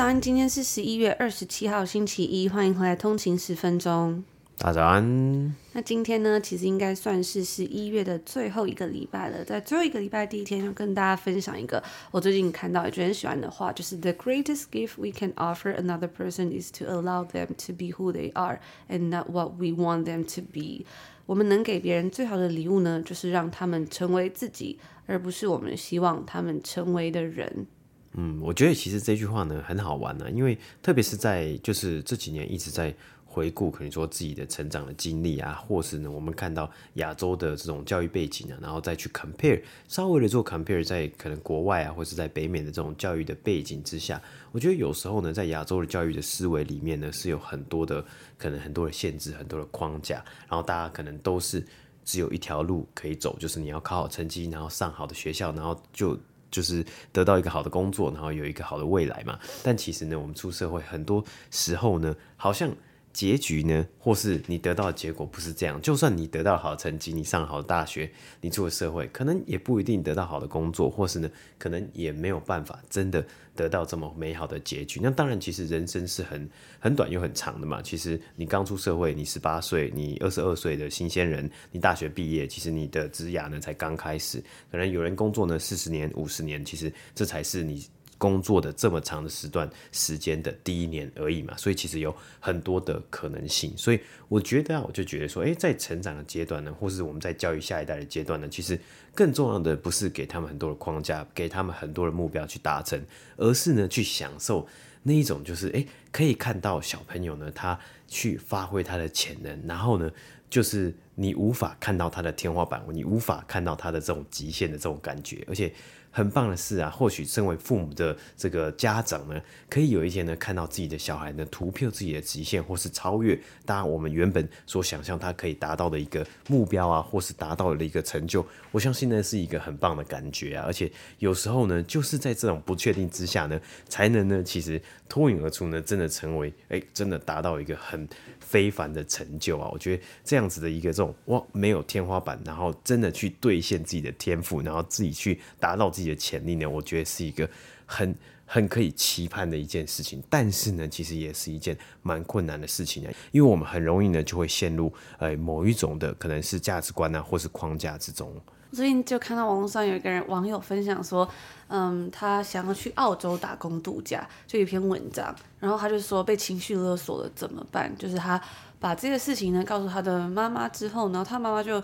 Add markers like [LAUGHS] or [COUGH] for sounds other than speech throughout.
早安，今天是十一月二十七号，星期一，欢迎回来通勤十分钟。大家早安。那今天呢，其实应该算是十一月的最后一个礼拜了。在最后一个礼拜第一天，要跟大家分享一个我最近看到也觉得很喜欢的话，就是 The greatest gift we can offer another person is to allow them to be who they are and not what we want them to be。我们能给别人最好的礼物呢，就是让他们成为自己，而不是我们希望他们成为的人。嗯，我觉得其实这句话呢很好玩呢、因为特别是在就是这几年一直在回顾，可能说自己的成长的经历啊，或是呢我们看到亚洲的这种教育背景啊，然后再去 compare，稍微的做 compare，在可能国外啊，或是在北美的这种教育的背景之下，我觉得有时候呢，在亚洲的教育的思维里面呢，是有很多的可能很多的限制，很多的框架，然后大家可能都是只有一条路可以走，就是你要考好成绩，然后上好的学校，然后就。就是得到一个好的工作，然后有一个好的未来嘛。但其实呢，我们出社会很多时候呢，好像。结局呢，或是你得到的结果不是这样。就算你得到好成绩，你上好大学，你出了社会，可能也不一定得到好的工作，或是呢，可能也没有办法真的得到这么美好的结局。那当然，其实人生是很很短又很长的嘛。其实你刚出社会，你十八岁，你二十二岁的新鲜人，你大学毕业，其实你的职涯呢才刚开始。可能有人工作呢四十年、五十年，其实这才是你。工作的这么长的时段时间的第一年而已嘛，所以其实有很多的可能性。所以我觉得啊，我就觉得说，诶，在成长的阶段呢，或是我们在教育下一代的阶段呢，其实更重要的不是给他们很多的框架，给他们很多的目标去达成，而是呢，去享受那一种，就是诶，可以看到小朋友呢，他去发挥他的潜能，然后呢，就是你无法看到他的天花板，你无法看到他的这种极限的这种感觉，而且。很棒的事啊！或许身为父母的这个家长呢，可以有一天呢，看到自己的小孩呢，突破自己的极限，或是超越当然我们原本所想象他可以达到的一个目标啊，或是达到的一个成就。我相信呢，是一个很棒的感觉啊！而且有时候呢，就是在这种不确定之下呢，才能呢，其实脱颖而出呢，真的成为哎，真的达到一个很非凡的成就啊！我觉得这样子的一个种哇，没有天花板，然后真的去兑现自己的天赋，然后自己去达到自己的潜力呢，我觉得是一个很很可以期盼的一件事情。但是呢，其实也是一件蛮困难的事情啊，因为我们很容易呢就会陷入呃某一种的可能是价值观啊，或是框架之中。最近就看到网络上有一个人网友分享说，嗯，他想要去澳洲打工度假，就一篇文章，然后他就说被情绪勒索了怎么办？就是他把这个事情呢告诉他的妈妈之后，呢他妈妈就。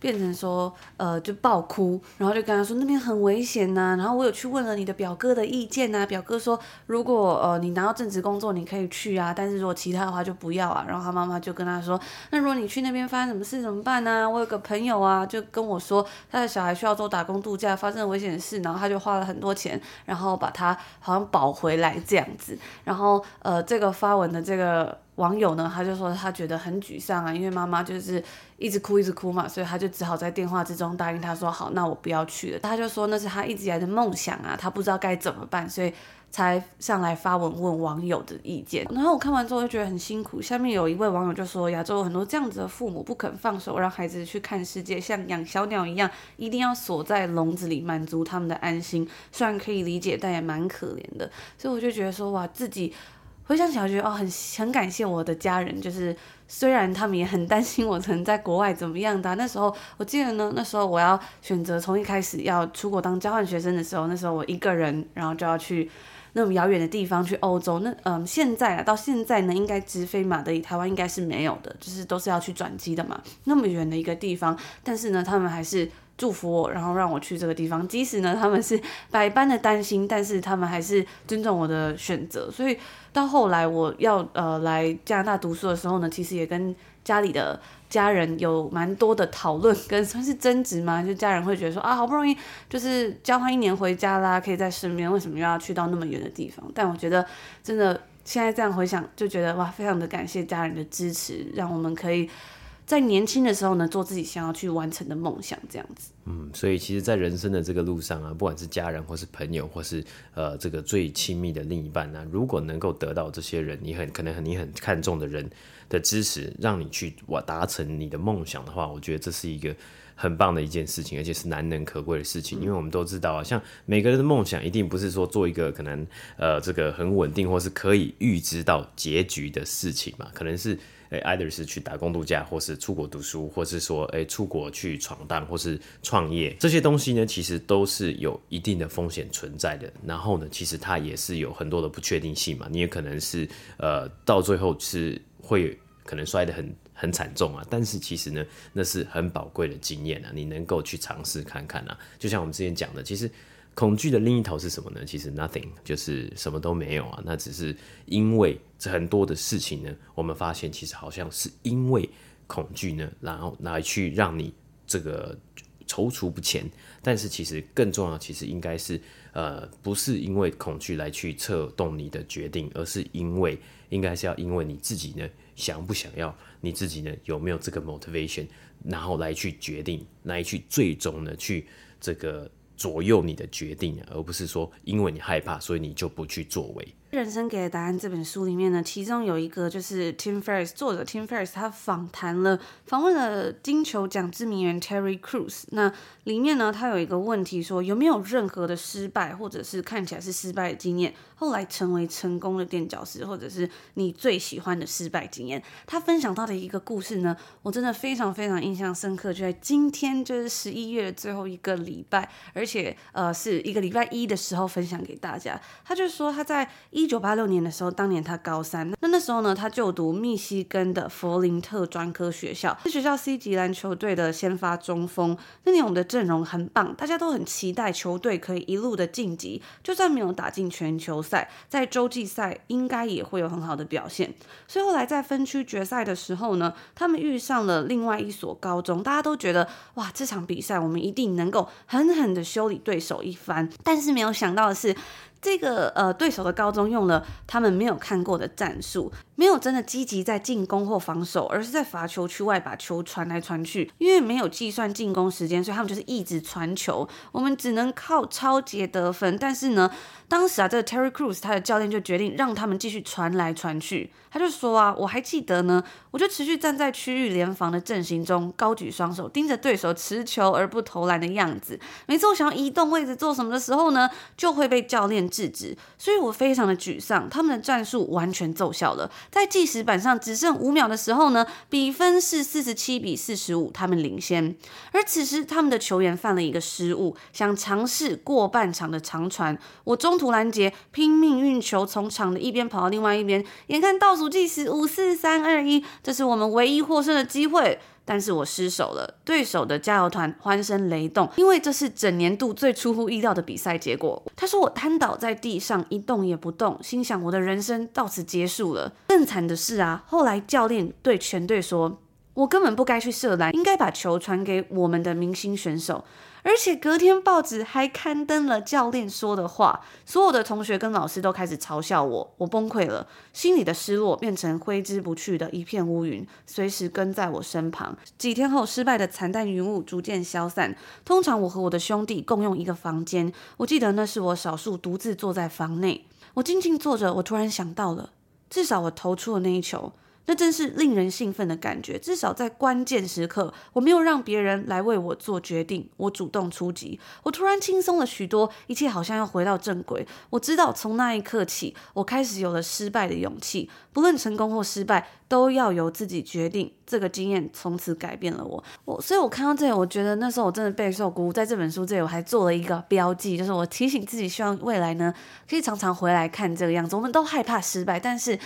变成说，呃，就爆哭，然后就跟他说那边很危险呐、然后我有去问了你的表哥的意见呐、啊，表哥说如果呃你拿到正职工作你可以去啊，但是如果其他的话就不要啊。然后他妈妈就跟他说，那如果你去那边发生什么事怎么办呢、我有个朋友啊，就跟我说他的小孩需要做打工度假，发生危险的事，然后他就花了很多钱，然后把他好像保回来这样子。然后呃，这个发文的这个。网友呢，他就说他觉得很沮丧啊，因为妈妈就是一直哭一直哭嘛，所以他就只好在电话之中答应他说好，那我不要去了。他就说那是他一直以来的梦想啊，他不知道该怎么办，所以才上来发文问网友的意见。然后我看完之后就觉得很辛苦。下面有一位网友就说，亚洲有很多这样子的父母不肯放手让孩子去看世界，像养小鸟一样，一定要锁在笼子里满足他们的安心。虽然可以理解，但也蛮可怜的。所以我就觉得说哇，自己。回想起来，觉得哦，很很感谢我的家人，就是虽然他们也很担心我曾在国外怎么样的。那时候我记得呢，那时候我要选择从一开始要出国当交换学生的时候，那时候我一个人，然后就要去那么遥远的地方去欧洲。那嗯，现在啊，到现在呢，应该直飞马德里，台湾应该是没有的，就是都是要去转机的嘛。那么远的一个地方，但是呢，他们还是。祝福我，然后让我去这个地方。即使呢，他们是百般的担心，但是他们还是尊重我的选择。所以到后来我要呃来加拿大读书的时候呢，其实也跟家里的家人有蛮多的讨论，[LAUGHS] 跟算是争执嘛。就家人会觉得说啊，好不容易就是交换一年回家啦，可以在身边，为什么又要去到那么远的地方？但我觉得真的现在这样回想，就觉得哇，非常的感谢家人的支持，让我们可以在年轻的时候呢，做自己想要去完成的梦想，这样子。嗯，所以其实，在人生的这个路上啊，不管是家人，或是朋友，或是呃这个最亲密的另一半呢、啊，如果能够得到这些人，你很可能你很看重的人的支持，让你去我达成你的梦想的话，我觉得这是一个。很棒的一件事情，而且是难能可贵的事情，因为我们都知道啊，像每个人的梦想，一定不是说做一个可能呃这个很稳定或是可以预知到结局的事情嘛，可能是诶，either 是去打工度假，或是出国读书，或是说诶出国去闯荡，或是创业，这些东西呢，其实都是有一定的风险存在的。然后呢，其实它也是有很多的不确定性嘛，你也可能是呃到最后是会可能摔得很。很惨重啊，但是其实呢，那是很宝贵的经验啊，你能够去尝试看看啊。就像我们之前讲的，其实恐惧的另一头是什么呢？其实 nothing，就是什么都没有啊。那只是因为这很多的事情呢，我们发现其实好像是因为恐惧呢，然后来去让你这个踌躇不前。但是其实更重要，其实应该是呃，不是因为恐惧来去策动你的决定，而是因为应该是要因为你自己呢。想不想要你自己呢？有没有这个 motivation，然后来去决定，来去最终呢去这个左右你的决定，而不是说因为你害怕，所以你就不去作为。人生给的答案这本书里面呢，其中有一个就是 Tim Ferriss 作者 Tim Ferriss 他访谈了访问了金球奖知名人 Terry Crews。那里面呢，他有一个问题说，有没有任何的失败或者是看起来是失败的经验，后来成为成功的垫脚石，或者是你最喜欢的失败经验？他分享到的一个故事呢，我真的非常非常印象深刻。就在今天，就是十一月的最后一个礼拜，而且呃是一个礼拜一的时候分享给大家。他就说他在一。一九八六年的时候，当年他高三，那那时候呢，他就读密西根的弗林特专科学校，是学校 C 级篮球队的先发中锋。那年我们的阵容很棒，大家都很期待球队可以一路的晋级，就算没有打进全球赛，在洲际赛应该也会有很好的表现。所以后来在分区决赛的时候呢，他们遇上了另外一所高中，大家都觉得哇，这场比赛我们一定能够狠狠的修理对手一番。但是没有想到的是。这个呃，对手的高中用了他们没有看过的战术。没有真的积极在进攻或防守，而是在罚球区外把球传来传去。因为没有计算进攻时间，所以他们就是一直传球。我们只能靠抄截得分。但是呢，当时啊，这个 Terry Crews 他的教练就决定让他们继续传来传去。他就说啊，我还记得呢，我就持续站在区域联防的阵型中，高举双手盯着对手持球而不投篮的样子。每次我想要移动位置做什么的时候呢，就会被教练制止。所以我非常的沮丧。他们的战术完全奏效了。在计时板上只剩五秒的时候呢，比分是四十七比四十五，他们领先。而此时他们的球员犯了一个失误，想尝试过半场的长传。我中途拦截，拼命运球从场的一边跑到另外一边，眼看倒数计时五四三二一，这是我们唯一获胜的机会。但是我失手了，对手的加油团欢声雷动，因为这是整年度最出乎意料的比赛结果。他说我瘫倒在地上一动也不动，心想我的人生到此结束了。更惨的是啊，后来教练对全队说，我根本不该去射篮，应该把球传给我们的明星选手。而且隔天报纸还刊登了教练说的话，所有的同学跟老师都开始嘲笑我，我崩溃了，心里的失落变成挥之不去的一片乌云，随时跟在我身旁。几天后，失败的惨淡云雾逐渐消散。通常我和我的兄弟共用一个房间，我记得那是我少数独自坐在房内，我静静坐着，我突然想到了，至少我投出了那一球。那真是令人兴奋的感觉，至少在关键时刻，我没有让别人来为我做决定，我主动出击，我突然轻松了许多，一切好像要回到正轨。我知道从那一刻起，我开始有了失败的勇气，不论成功或失败，都要由自己决定。这个经验从此改变了我，我，所以我看到这里，我觉得那时候我真的备受鼓舞。在这本书这里，我还做了一个标记，就是我提醒自己，希望未来呢，可以常常回来看这个样子。我们都害怕失败，但是。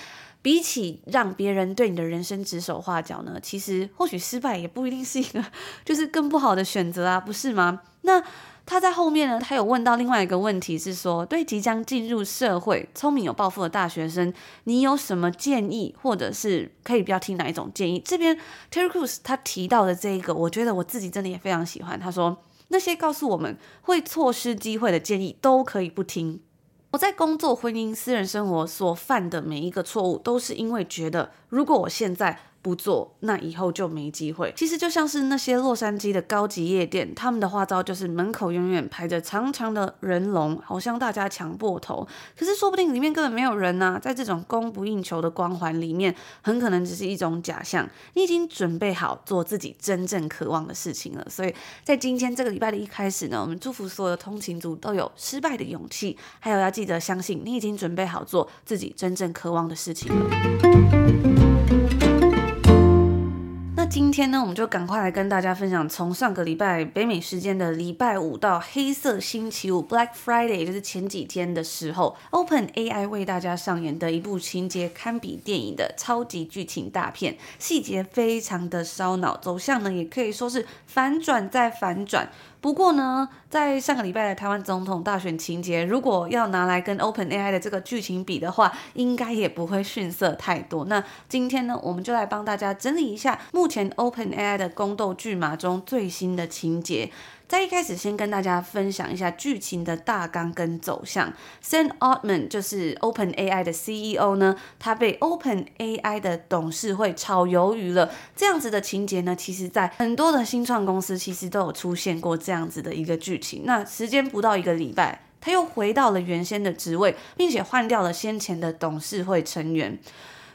比起让别人对你的人生指手画脚呢，其实或许失败也不一定是一个 [LAUGHS] 就是更不好的选择啊，不是吗？那他在后面呢，他有问到另外一个问题是说，对即将进入社会、聪明有抱负的大学生，你有什么建议，或者是可以不要听哪一种建议？这边 Terry Crews 他提到的这一个，我觉得我自己真的也非常喜欢。他说，那些告诉我们会错失机会的建议都可以不听。我在工作、婚姻、私人生活所犯的每一个错误，都是因为觉得如果我现在。不做，那以后就没机会。其实就像是那些洛杉矶的高级夜店，他们的花招就是门口永远排着长长的人龙，好像大家抢破头。可是说不定里面根本没有人呐，在这种供不应求的光环里面，很可能只是一种假象。你已经准备好做自己真正渴望的事情了。所以在今天这个礼拜的一开始呢，我们祝福所有的通勤族都有失败的勇气，还有要记得相信你已经准备好做自己真正渴望的事情了。今天呢，我们就赶快来跟大家分享，从上个礼拜北美时间的礼拜五到黑色星期五 （Black Friday），就是前几天的时候，OpenAI 为大家上演的一部情节堪比电影的超级剧情大片，细节非常的烧脑，走向呢也可以说是反转再反转。不过呢，在上个礼拜的台湾总统大选情节，如果要拿来跟 OpenAI 的这个剧情比的话，应该也不会逊色太多。那今天呢，我们就来帮大家整理一下目前 OpenAI 的宫斗剧码中最新的情节。在一开始，先跟大家分享一下剧情的大纲跟走向。Sam Altman 就是 OpenAI 的 CEO 呢，他被 OpenAI 的董事会炒鱿鱼了。这样子的情节呢，其实在很多的新创公司其实都有出现过这样子的一个剧情。那时间不到一个礼拜，他又回到了原先的职位，并且换掉了先前的董事会成员。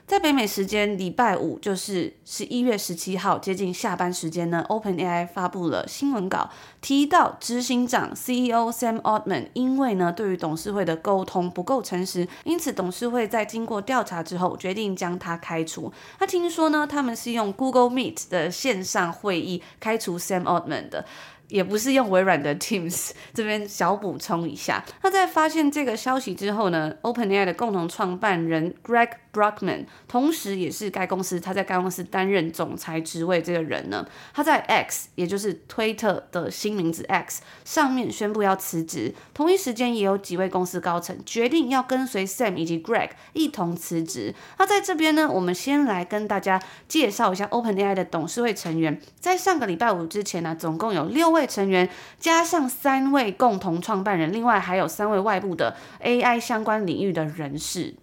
在北美时间礼拜五，就是十一月十七号，接近下班时间呢，OpenAI 发布了新闻稿，提到执行长 CEO Sam Altman 因为呢对于董事会的沟通不够诚实，因此董事会在经过调查之后，决定将他开除。那听说呢，他们是用 Google Meet 的线上会议开除 Sam Altman 的。也不是用微软的 Teams，[LAUGHS] 这边小补充一下。那在发现这个消息之后呢，OpenAI 的共同创办人 Greg Brockman，同时也是该公司他在该公司担任总裁职位这个人呢，他在 X，也就是推特的新名字 X 上面宣布要辞职。同一时间也有几位公司高层决定要跟随 Sam 以及 Greg 一同辞职。那在这边呢，我们先来跟大家介绍一下 OpenAI 的董事会成员。在上个礼拜五之前呢，总共有六位成员，加上三位共同创办人，另外还有三位外部的 AI 相关领域的人士。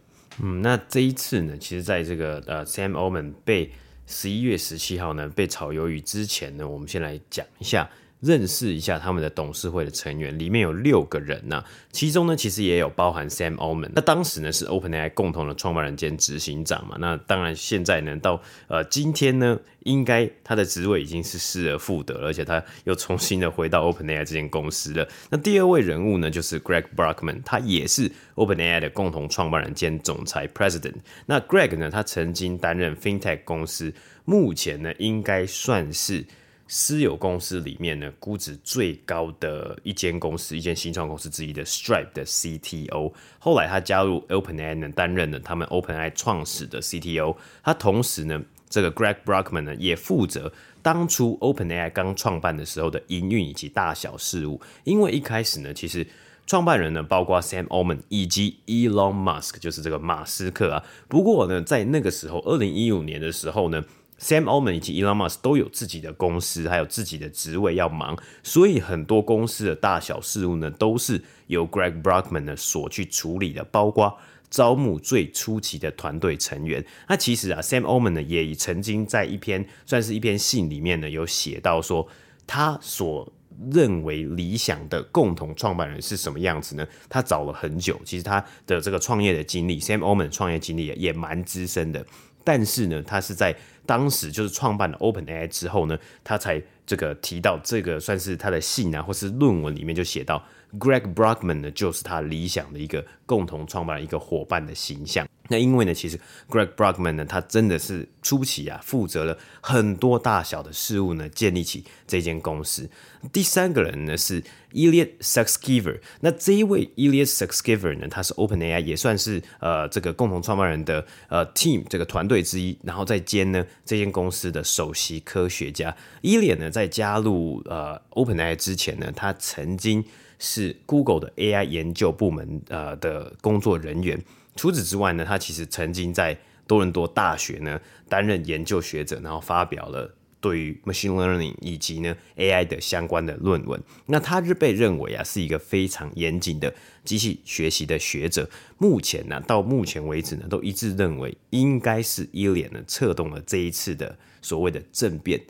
嗯，那这一次呢，其实在这个呃 Sam Altman 被十一月十七号呢被炒鱿鱼之前呢，我们先来讲一下。认识一下他们的董事会的成员，里面有六个人呐、其中呢其实也有包含 Sam Altman。那当时呢是 OpenAI 共同的创办人兼执行长嘛。那当然现在呢到呃今天呢，应该他的职位已经是失而复得了，而且他又重新的回到 OpenAI 这间公司了。那第二位人物呢就是 Greg Brockman，他也是 OpenAI 的共同创办人兼总裁 President。那 Greg 呢，他曾经担任 FinTech 公司，目前呢应该算是。私有公司里面呢，估值最高的一间公司，一间新创公司之一的 Stripe 的 CTO，后来他加入 OpenAI 呢，担任了他们 OpenAI 创始的 CTO。他同时呢，这个 Greg Brockman 呢，也负责当初 OpenAI 刚创办的时候的营运以及大小事务。因为一开始呢，其实创办人呢，包括 Sam Altman 以及 Elon Musk，就是这个马斯克啊。不过呢，在那个时候，二零一五年的时候呢。Sam Altman 以及 Elon Musk 都有自己的公司，还有自己的职位要忙，所以很多公司的大小事务呢，都是由 Greg Brockman 呢所去处理的，包括招募最初期的团队成员。那其实啊，Sam Omen 呢也曾经在一篇算是一篇信里面呢，有写到说，他所认为理想的共同创办人是什么样子呢？他找了很久，其实他的这个创业的经历，Sam Omen 创业经历也也蛮资深的。但是呢，他是在当时就是创办了 OpenAI 之后呢，他才这个提到这个算是他的信啊，或是论文里面就写到 Greg Brockman 呢，就是他理想的一个共同创办一个伙伴的形象。那因为呢，其实 Greg Brockman 呢，他真的是初期啊，负责了很多大小的事务呢，建立起这间公司。第三个人呢是 Ilya Sutskever，那这一位 Ilya Sutskever 呢，他是 OpenAI 也算是呃这个共同创办人的呃 team 这个团队之一，然后再兼呢这间公司的首席科学家。Ilya 呢在加入呃 OpenAI 之前呢，他曾经是 Google 的 AI 研究部门呃的工作人员。除此之外呢，他其实曾经在多伦多大学呢担任研究学者，然后发表了对于 machine learning 以及呢 AI 的相关的论文。那他是被认为啊是一个非常严谨的机器学习的学者。目前呢，到目前为止呢，都一致认为应该是伊莲呢策动了这一次的所谓的政变。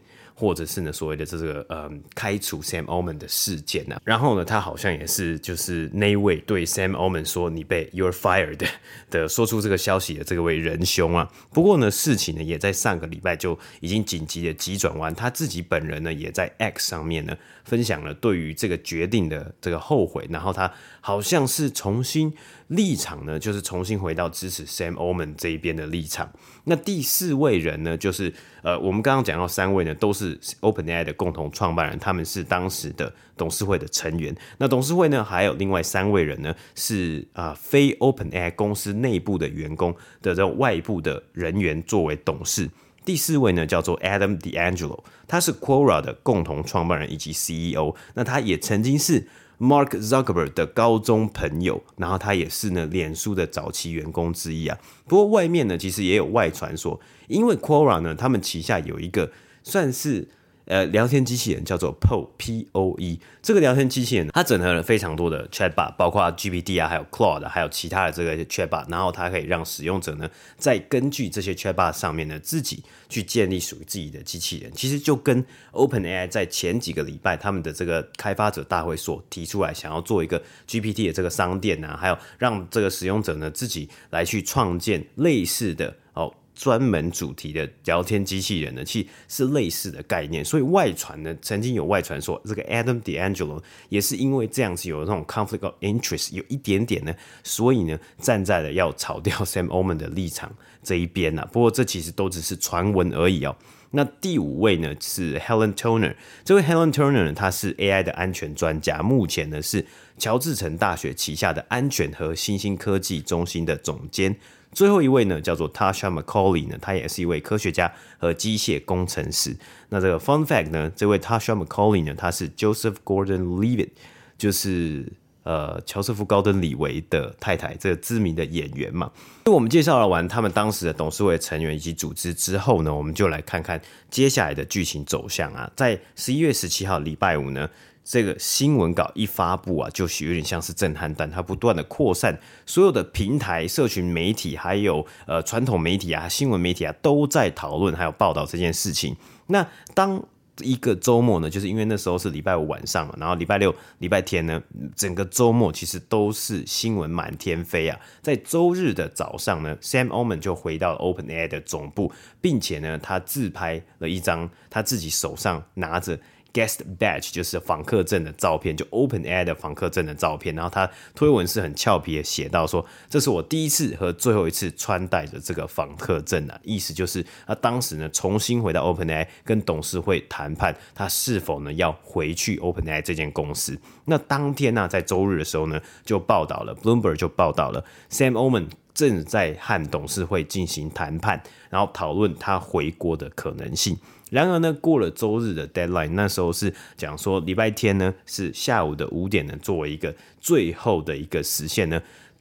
或者是呢，所谓的这个呃开除 Sam Almond 的事件呢、啊，然后呢，他好像也是就是那位对 Sam Altman 说你被 You're fired 的，的说出这个消息的这位仁兄啊。不过呢，事情呢也在上个礼拜就已经紧急的急转弯，他自己本人呢也在 X 上面呢分享了对于这个决定的这个后悔，然后他好像是重新。立场呢，就是重新回到支持 Sam Altman 这一边的立场。那第四位人呢，就是呃，我们刚刚讲到三位呢，都是 OpenAI 的共同创办人，他们是当时的董事会的成员。那董事会呢，还有另外三位人呢，是啊、非 OpenAI 公司内部的员工的这种外部的人员作为董事。第四位呢，叫做 Adam D'Angelo，他是 Quora 的共同创办人以及 CEO。那他也曾经是。Mark Zuckerberg 的高中朋友，然后他也是呢，脸书的早期员工之一啊。不过外面呢，其实也有外传说，因为 Quora 呢，他们旗下有一个算是。呃，聊天机器人叫做 Poe P O E，这个聊天机器人它整合了非常多的 Chatbot，包括 GPT 啊，还有 Claude，还有其他的这个 Chatbot，然后它可以让使用者呢，再根据这些 Chatbot 上面呢，自己去建立属于自己的机器人。其实就跟 OpenAI 在前几个礼拜他们的这个开发者大会所提出来，想要做一个 GPT 的这个商店啊，还有让这个使用者呢，自己来去创建类似的哦。专门主题的聊天机器人呢，其实是类似的概念，所以外传呢，曾经有外传说，这个 Adam D'Angelo 也是因为这样子有那种 conflict of interest，有一点点呢，所以呢，站在了要炒掉 [LAUGHS] Sam Omen 的立场这一边呢、啊。不过这其实都只是传闻而已哦。那第五位呢是 Helen Turner，这位 Helen Turner 呢，他是 AI 的安全专家，目前呢是乔治城大学旗下的安全和新兴科技中心的总监。最后一位呢，叫做 Tasha McCauley 呢，他也是一位科学家和机械工程师。那这个 Fun Fact 呢，这位 Tasha McCauley 呢，他是 Joseph Gordon-Levitt，就是呃乔瑟夫·高登·李维的太太，这个知名的演员嘛。那我们介绍了完他们当时的董事会成员以及组织之后呢，我们就来看看接下来的剧情走向啊。在十一月十七号礼拜五呢。这个新闻稿一发布啊，就是有点像是震撼弹，它不断的扩散，所有的平台、社群媒体，还有呃传统媒体啊、新闻媒体啊，都在讨论还有报道这件事情。那当一个周末呢，就是因为那时候是礼拜五晚上嘛，然后礼拜六、礼拜天呢，整个周末其实都是新闻满天飞啊。在周日的早上呢，Sam Altman 就回到 OpenAI 的总部，并且呢，他自拍了一张他自己手上拿着。Guest badge 就是访客证的照片，就 open air 的访客证的照片。然后他推文是很俏皮的写到说：“这是我第一次和最后一次穿戴着这个访客证啊。”意思就是他当时呢重新回到 open air 跟董事会谈判，他是否呢要回去 open air 这间公司。那当天呢、在周日的时候呢，就报道了 Bloomberg 就报道了 Sam Altman 正在和董事会进行谈判，然后讨论他回国的可能性。然而呢，过了周日的 deadline，那时候是讲说礼拜天呢是下午的五点呢，作为一个最后的一个时限呢。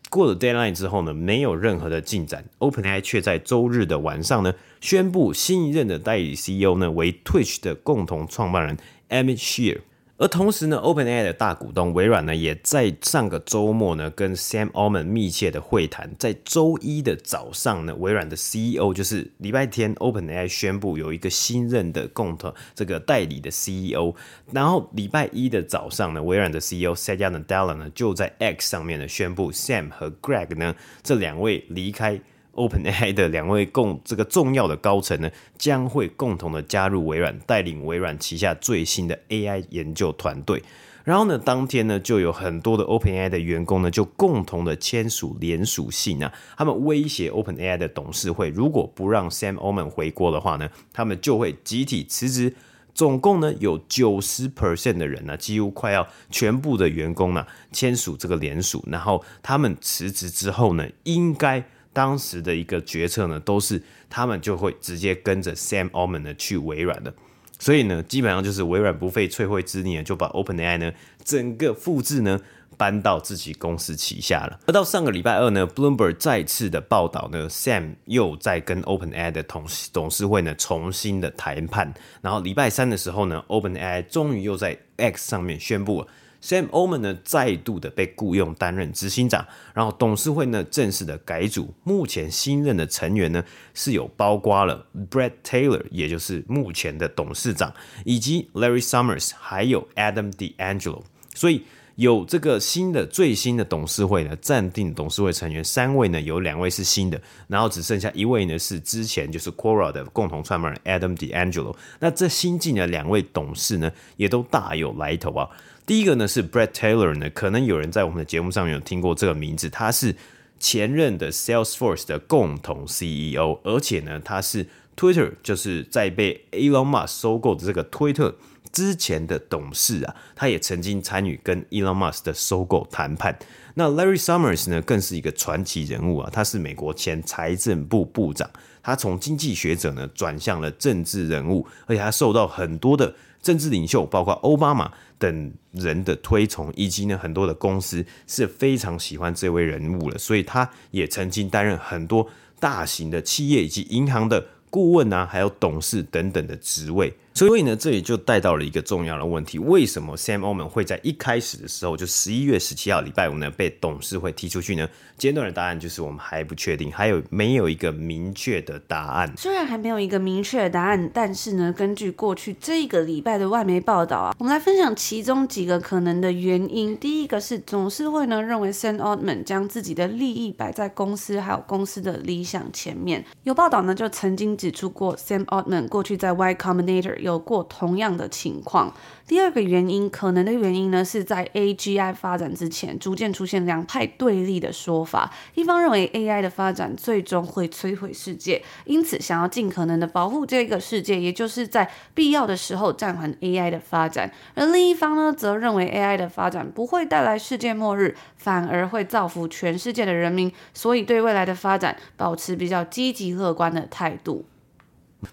过了 deadline 之后呢，没有任何的进展。OpenAI 却在周日的晚上呢，宣布新一任的代理 CEO 呢为 Twitch 的共同创办人 Emmett Shear。而同时呢，OpenAI 的大股东微软呢，也在上个周末呢，跟 Sam Altman 密切的会谈。在周一的早上呢，微软的 CEO 就是礼拜天，OpenAI 宣布有一个新任的共同这个代理的 CEO。然后礼拜一的早上呢，微软的 CEO Satya Nadella 呢，就在 X 上面呢宣布 Sam 和 Greg 呢这两位离开。OpenAI 的两位共这个重要的高层呢，将会共同的加入微软，带领微软旗下最新的 AI 研究团队。然后呢，当天呢，就有很多的 OpenAI 的员工呢，就共同的签署联署信啊，他们威胁 OpenAI 的董事会，如果不让 Sam Altman 回国的话呢，他们就会集体辞职。总共呢，有九十 percent 的人呢，几乎快要全部的员工呢，签署这个联署。然后他们辞职之后呢，应该。当时的一个决策呢，都是他们就会直接跟着 Sam Altman 呢去微软的，所以呢，基本上就是微软不费吹灰之力呢，就把 OpenAI 呢整个复制呢搬到自己公司旗下了。而到上个礼拜二呢，Bloomberg 再次的报道呢，Sam 又在跟 OpenAI 的董董事会呢重新的谈判。然后礼拜三的时候呢，OpenAI 终于又在 X 上面宣布了。Sam Omen 呢，再度的被雇佣担任执行长，然后董事会呢正式的改组。目前新任的成员呢是有包括了 Bret Taylor，也就是目前的董事长，以及 Larry Summers，还有 Adam D'Angelo。所以有这个新的最新的董事会呢，暂定董事会成员三位呢，有两位是新的，然后只剩下一位呢是之前就是 Quora 的共同创办人 Adam D'Angelo。那这新进的两位董事呢，也都大有来头啊。第一个呢是 Brett Taylor 呢，可能有人在我们的节目上面有听过这个名字，他是前任的 Salesforce 的共同 CEO，而且呢他是 Twitter 就是在被 Elon Musk 收购的这个 Twitter 之前的董事啊，他也曾经参与跟 Elon Musk 的收购谈判。那 Larry Summers 呢更是一个传奇人物啊，他是美国前财政部部长，他从经济学者呢转向了政治人物，而且他受到很多的政治领袖，包括奥巴马等人的推崇，以及呢很多的公司是非常喜欢这位人物了，所以他也曾经担任很多大型的企业以及银行的顾问啊，还有董事等等的职位。所以呢，这里就带到了一个重要的问题：为什么 Sam Altman 会在一开始的时候，就十一月十七号礼拜五呢，被董事会踢出去呢？简短的答案就是我们还不确定，还有没有一个明确的答案？虽然还没有一个明确的答案，但是呢，根据过去这一个礼拜的外媒报道啊，我们来分享其中几个可能的原因。第一个是董事会呢认为 Sam Altman 将自己的利益摆在公司还有公司的理想前面。有报道呢就曾经指出过，Sam Altman 过去在 Y Combinator 有有过同样的情况。第二个原因，可能的原因呢，是在 AGI 发展之前，逐渐出现两派对立的说法。一方认为 AI 的发展最终会摧毁世界，因此想要尽可能的保护这个世界，也就是在必要的时候暂缓 AI 的发展。而另一方呢，则认为 AI 的发展不会带来世界末日，反而会造福全世界的人民，所以对未来的发展保持比较积极乐观的态度。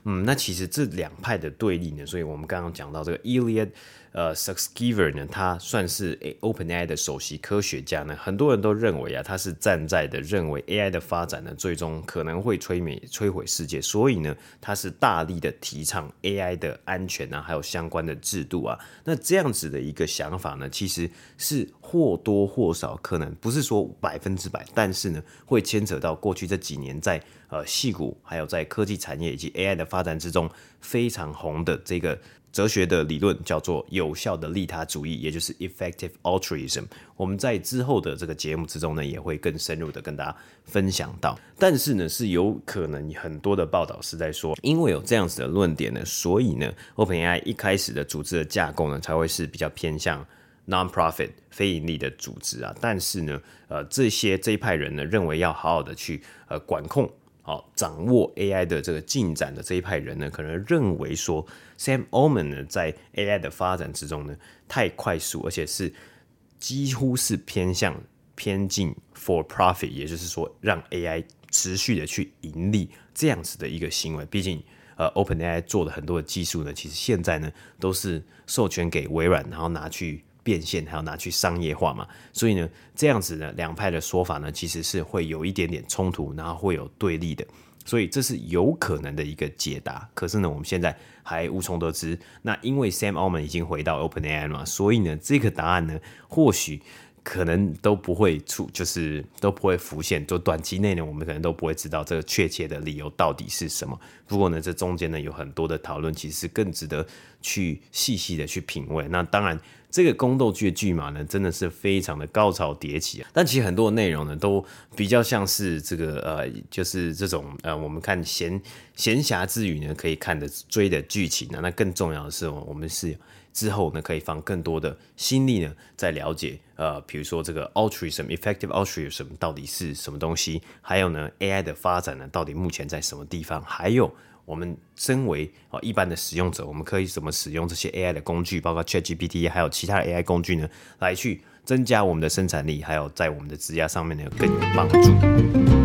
嗯，那其实这两派的对立呢，所以我们刚刚讲到这个 Elia 呃 Sutskever 呢，他算是 OpenAI 的首席科学家呢，很多人都认为啊，他是站在的认为 AI 的发展呢，最终可能会摧灭摧毁世界，所以呢，他是大力的提倡 AI 的安全啊，还有相关的制度啊。那这样子的一个想法呢，其实是或多或少可能不是说百分之百，但是呢，会牵扯到过去这几年在呃戏股还有在科技产业以及 AI 的发展之中非常红的这个。哲学的理论叫做有效的利他主义，也就是 effective altruism。我们在之后的这个节目之中呢，也会更深入的跟大家分享到。但是呢，是有可能很多的报道是在说，因为有这样子的论点呢，所以呢，OpenAI 一开始的组织的架构呢，才会是比较偏向 non-profit 非盈利的组织啊。但是呢，呃，这些这一派人呢，认为要好好的去呃管控。好，掌握 AI 的这个进展的这一派人呢，可能认为说，Sam o m a n 呢在 AI 的发展之中呢太快速，而且是几乎是偏向偏近 for profit，也就是说让 AI 持续的去盈利这样子的一个行为。毕竟，呃，OpenAI 做的很多的技术呢，其实现在呢都是授权给微软，然后拿去。变现还要拿去商业化嘛，所以呢，这样子呢，两派的说法呢，其实是会有一点点冲突，然后会有对立的，所以这是有可能的一个解答。可是呢，我们现在还无从得知。那因为 Sam Altman 已经回到 OpenAI 了嘛，所以呢，这个答案呢，或许。可能都不会出，就是都不会浮现。就短期内呢，我们可能都不会知道这个确切的理由到底是什么。不过呢，这中间呢有很多的讨论，其实更值得去细细的去品味。那当然，这个宫斗剧的剧码呢，真的是非常的高潮迭起啊。但其实很多的内容呢，都比较像是这个呃，就是这种呃，我们看闲闲暇之余呢，可以看的追的剧情啊。那更重要的是，我们是。之后呢，可以放更多的心力呢，在了解呃，比如说这个 altruism、effective altruism 到底是什么东西，还有呢，AI 的发展呢，到底目前在什么地方？还有我们身为啊一般的使用者，我们可以怎么使用这些 AI 的工具，包括 ChatGPT，还有其他的 AI 工具呢，来去增加我们的生产力，还有在我们的职业上面呢更有帮助。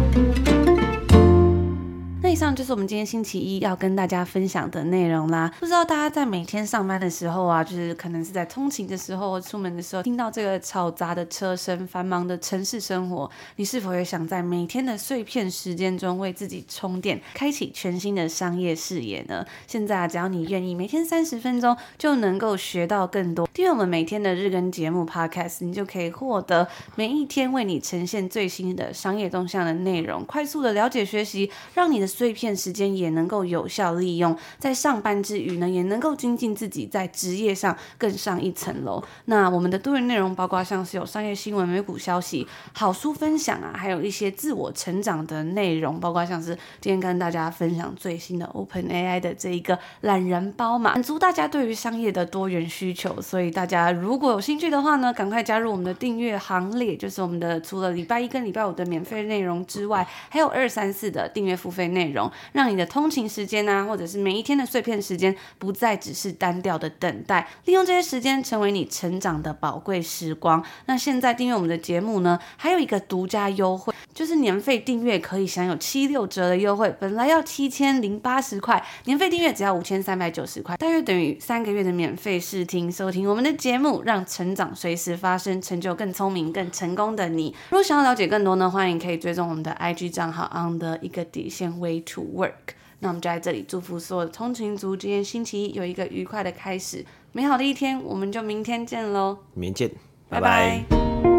以上就是我们今天星期一要跟大家分享的内容啦。不知道大家在每天上班的时候啊，就是可能是在通勤的时候、出门的时候，听到这个嘈杂的车声、繁忙的城市生活，你是否也想在每天的碎片时间中为自己充电，开启全新的商业视野呢？现在啊，只要你愿意，每天三十分钟就能够学到更多。订阅我们每天的日更节目 Podcast，你就可以获得每一天为你呈现最新的商业动向的内容，快速的了解学习，让你的碎片时间也能够有效利用，在上班之余呢，也能够精进自己，在职业上更上一层楼。那我们的多元内容包括像是有商业新闻、美股消息、好书分享啊，还有一些自我成长的内容，包括像是今天跟大家分享最新的 OpenAI 的这一个懒人包嘛，满足大家对于商业的多元需求。所以大家如果有兴趣的话呢，赶快加入我们的订阅行列，就是我们的除了礼拜一跟礼拜五的免费内容之外，还有二三四的订阅付费内容，容让你的通勤时间啊，或者是每一天的碎片时间，不再只是单调的等待，利用这些时间成为你成长的宝贵时光。那现在订阅我们的节目呢，还有一个独家优惠，就是年费订阅可以享有七六折的优惠，本来要七千零八十块，年费订阅只要五千三百九十块，大约等于三个月的免费试听收听我们的节目，让成长随时发生，成就更聪明、更成功的你。如果想要了解更多呢，欢迎可以追踪我们的 IG 账号 on 的一个底线微 way to work。那我们就在这里祝福所有的通勤族，今天星期一有一个愉快的开始，美好的一天，我们就明天见喽！明天见，拜拜。拜拜。